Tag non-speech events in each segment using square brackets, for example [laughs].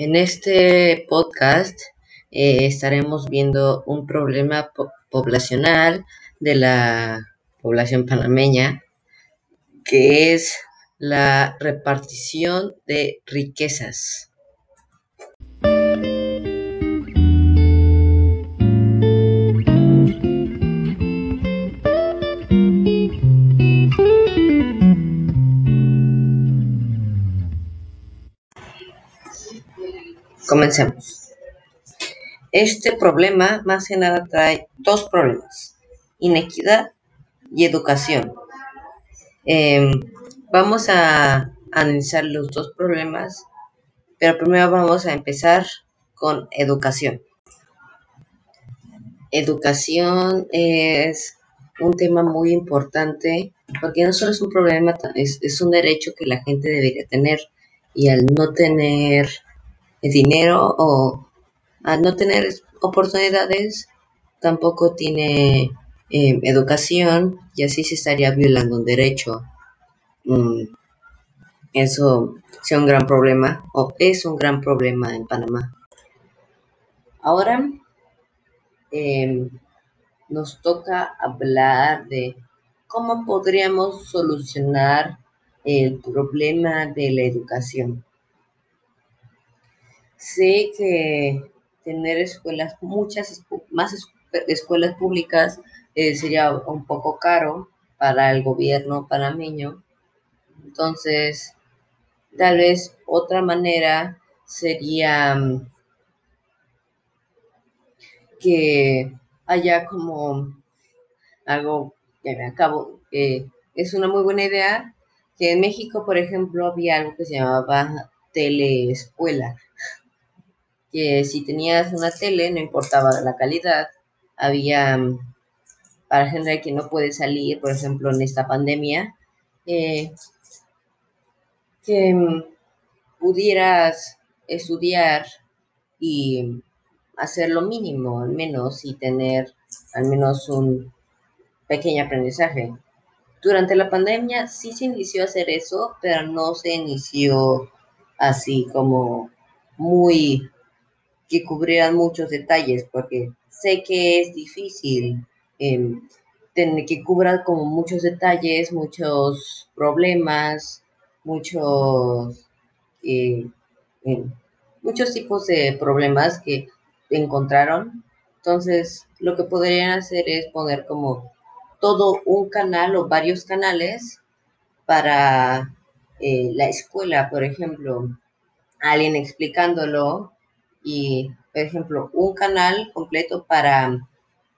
En este podcast eh, estaremos viendo un problema poblacional de la población panameña, que es la repartición de riquezas. Comencemos. Este problema más que nada trae dos problemas, inequidad y educación. Em, vamos a analizar los dos problemas, pero primero vamos a empezar con educación. Educación es un tema muy importante porque no solo es un problema, es, es un derecho que la gente debería tener y al no tener dinero o al no tener oportunidades tampoco tiene eh, educación y así se estaría violando un derecho. Mm, eso es un gran problema o es un gran problema en Panamá. Ahora em, nos toca hablar de cómo podríamos solucionar el problema de la educación. Sé que tener escuelas, muchas más escuelas públicas eh, sería un poco caro para el gobierno panameño. Entonces, tal vez otra manera sería mm, que haya como algo que me acabo, es una muy buena idea, que en México, por ejemplo, había algo que se llamaba teleescuela que si tenías una tele, no importaba la calidad, había mm, para gente que no puede salir, por ejemplo, en esta pandemia, eh, que mm, pudieras estudiar y hacer lo mínimo, al menos, y tener al menos un pequeño aprendizaje. Durante la pandemia sí se inició a hacer eso, pero no se inició así como muy que cubrieran muchos detalles, porque sé que es difícil em, tener que cubrir como muchos detalles, muchos problemas, muchos, eh, em, muchos tipos de problemas que encontraron. Entonces, lo que podrían hacer es poner como todo un canal o varios canales para eh, la escuela, por ejemplo, alguien explicándolo y, por ejemplo, un canal completo para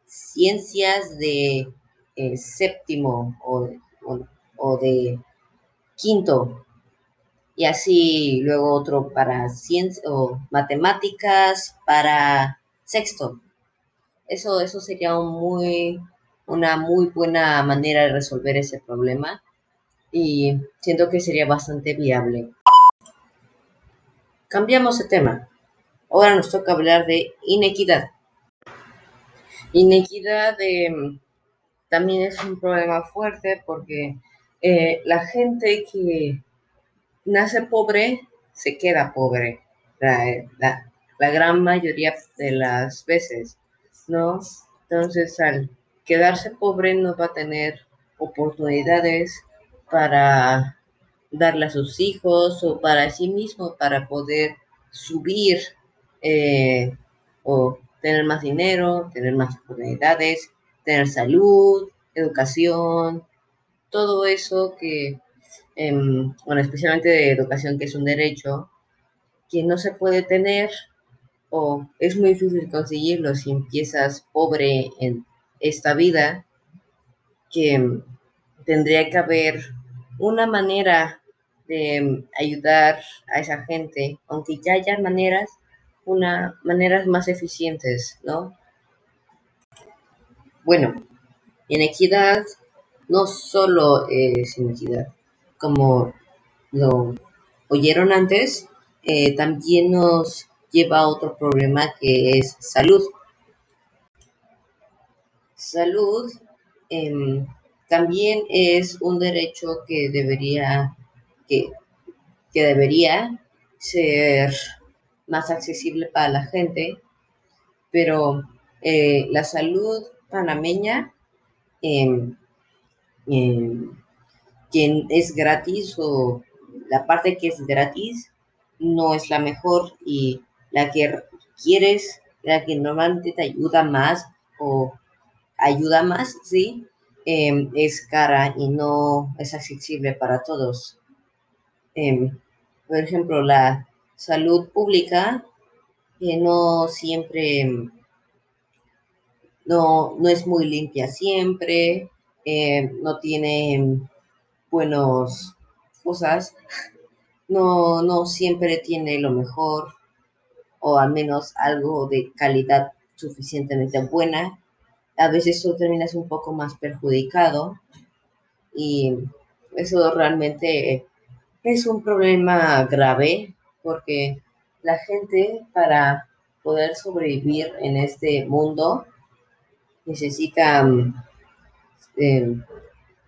ciencias de eh, séptimo o, de quinto y así luego otro para ciencias o matemáticas para sexto. Eso, eso sería muy, una muy buena manera de resolver ese problema y siento que sería bastante viable. Cambiamos de tema. Ahora nos toca hablar de inequidad. Inequidad em, también es un problema fuerte porque eh, la gente que nace pobre se queda pobre. La, la, gran mayoría de las veces, ¿no? Entonces, al quedarse pobre no va a tener oportunidades para darle a sus hijos o para sí mismo, para poder subir eh, o tener más dinero, tener más oportunidades, tener salud, educación, todo eso que, em, bueno, especialmente de educación, que es un derecho, que no se puede tener o es muy difícil conseguirlo si empiezas pobre en esta vida, que tendría que haber una manera de ayudar a esa gente, aunque ya haya maneras, una, maneras más eficientes, ¿no? Bueno, inequidad no solo es inequidad, como lo oyeron antes, eh, también nos lleva a otro problema que es salud. Salud em, también es un derecho que debería, que, que debería ser más accesible para la gente, pero eh, la salud panameña, eh, quien es gratis o la parte que es gratis no es la mejor y la que quieres, la que normalmente te ayuda más o ayuda más, ¿sí? Em, es cara y no es accesible para todos. Em, por ejemplo, la salud pública que no siempre, no, no es muy limpia siempre, em, no tiene buenas cosas, [laughs] no, no siempre tiene lo mejor o al menos algo de calidad suficientemente buena. A veces tú terminas un poco más perjudicado y eso realmente es un problema grave porque la gente para poder sobrevivir en este mundo necesita eh,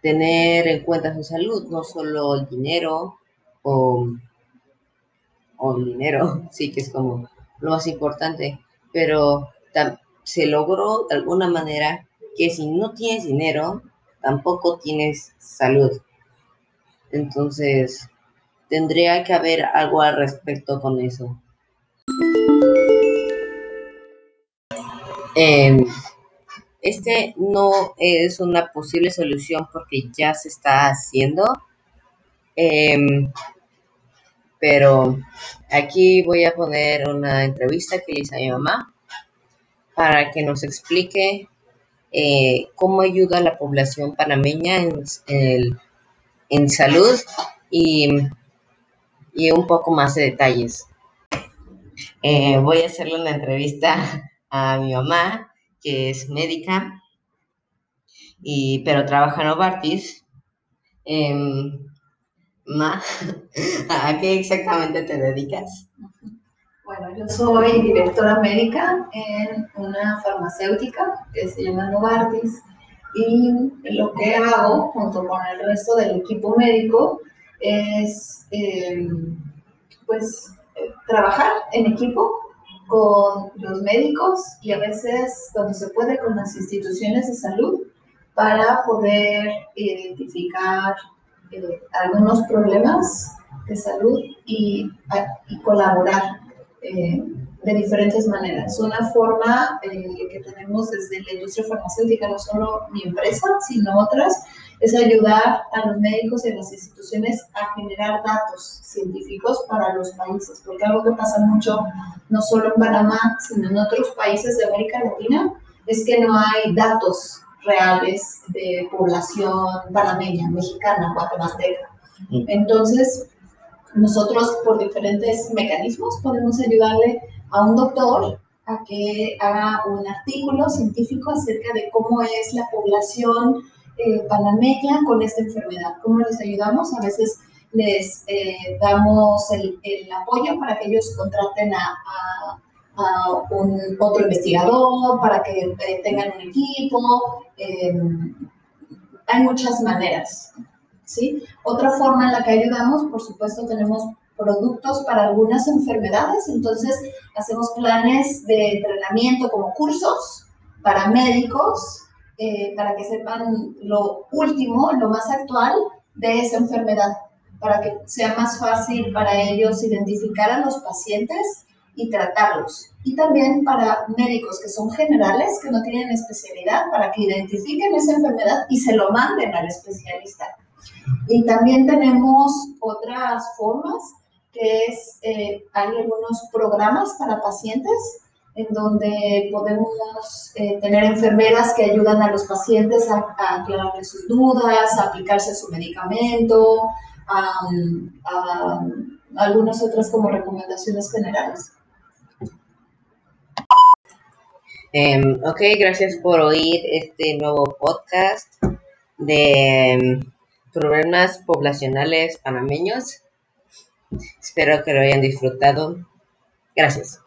tener en cuenta su salud, no solo el dinero o, o el dinero, [laughs] sí que es como lo más importante, pero se logró de alguna manera que si no tienes dinero, tampoco tienes salud. Entonces, tendría que haber algo al respecto con eso. Em, este no es una posible solución porque ya se está haciendo. Em, pero aquí voy a poner una entrevista que le hice a mi mamá para que nos explique eh, cómo ayuda a la población panameña en, salud y, un poco más de detalles. Eh, voy a hacerle una entrevista a mi mamá, que es médica, y, pero trabaja en Novartis. Ma, [laughs] ¿a qué exactamente te dedicas? Bueno, yo soy directora médica en una farmacéutica que se llama Novartis y lo que hago junto con el resto del equipo médico es em, pues trabajar en equipo con los médicos y a veces cuando se puede con las instituciones de salud para poder identificar eh, algunos problemas de salud y, colaborar eh, de diferentes maneras. Una forma eh, que tenemos desde la industria farmacéutica, no solo mi empresa, sino otras, es ayudar a los médicos y a las instituciones a generar datos científicos para los países, porque algo que pasa mucho, no solo en Panamá, sino en otros países de América Latina, es que no hay datos reales de población panameña, mexicana, guatemalteca. Mm. Entonces, nosotros por diferentes mecanismos podemos ayudarle a un doctor a que haga un artículo científico acerca de cómo es la población eh, con esta enfermedad, cómo les ayudamos. A veces les eh, damos el, apoyo para que ellos contraten a a un otro investigador, para que eh, tengan un equipo. Em, hay muchas maneras. ¿sí? Otra forma en la que ayudamos, por supuesto, tenemos productos para algunas enfermedades, entonces hacemos planes de entrenamiento como cursos para médicos, eh, para que sepan lo último, lo más actual de esa enfermedad, para que sea más fácil para ellos identificar a los pacientes y tratarlos. Y también para médicos que son generales, que no tienen especialidad, para que identifiquen esa enfermedad y se lo manden al especialista. Y también tenemos otras formas, que es, eh, hay algunos programas para pacientes en donde podemos eh, tener enfermeras que ayudan a los pacientes a, a aclararles sus dudas, a aplicarse su medicamento, a algunas otras como recomendaciones generales. Em, ok, gracias por oír este nuevo podcast de em, problemas poblacionales panameños. Espero que lo hayan disfrutado. Gracias.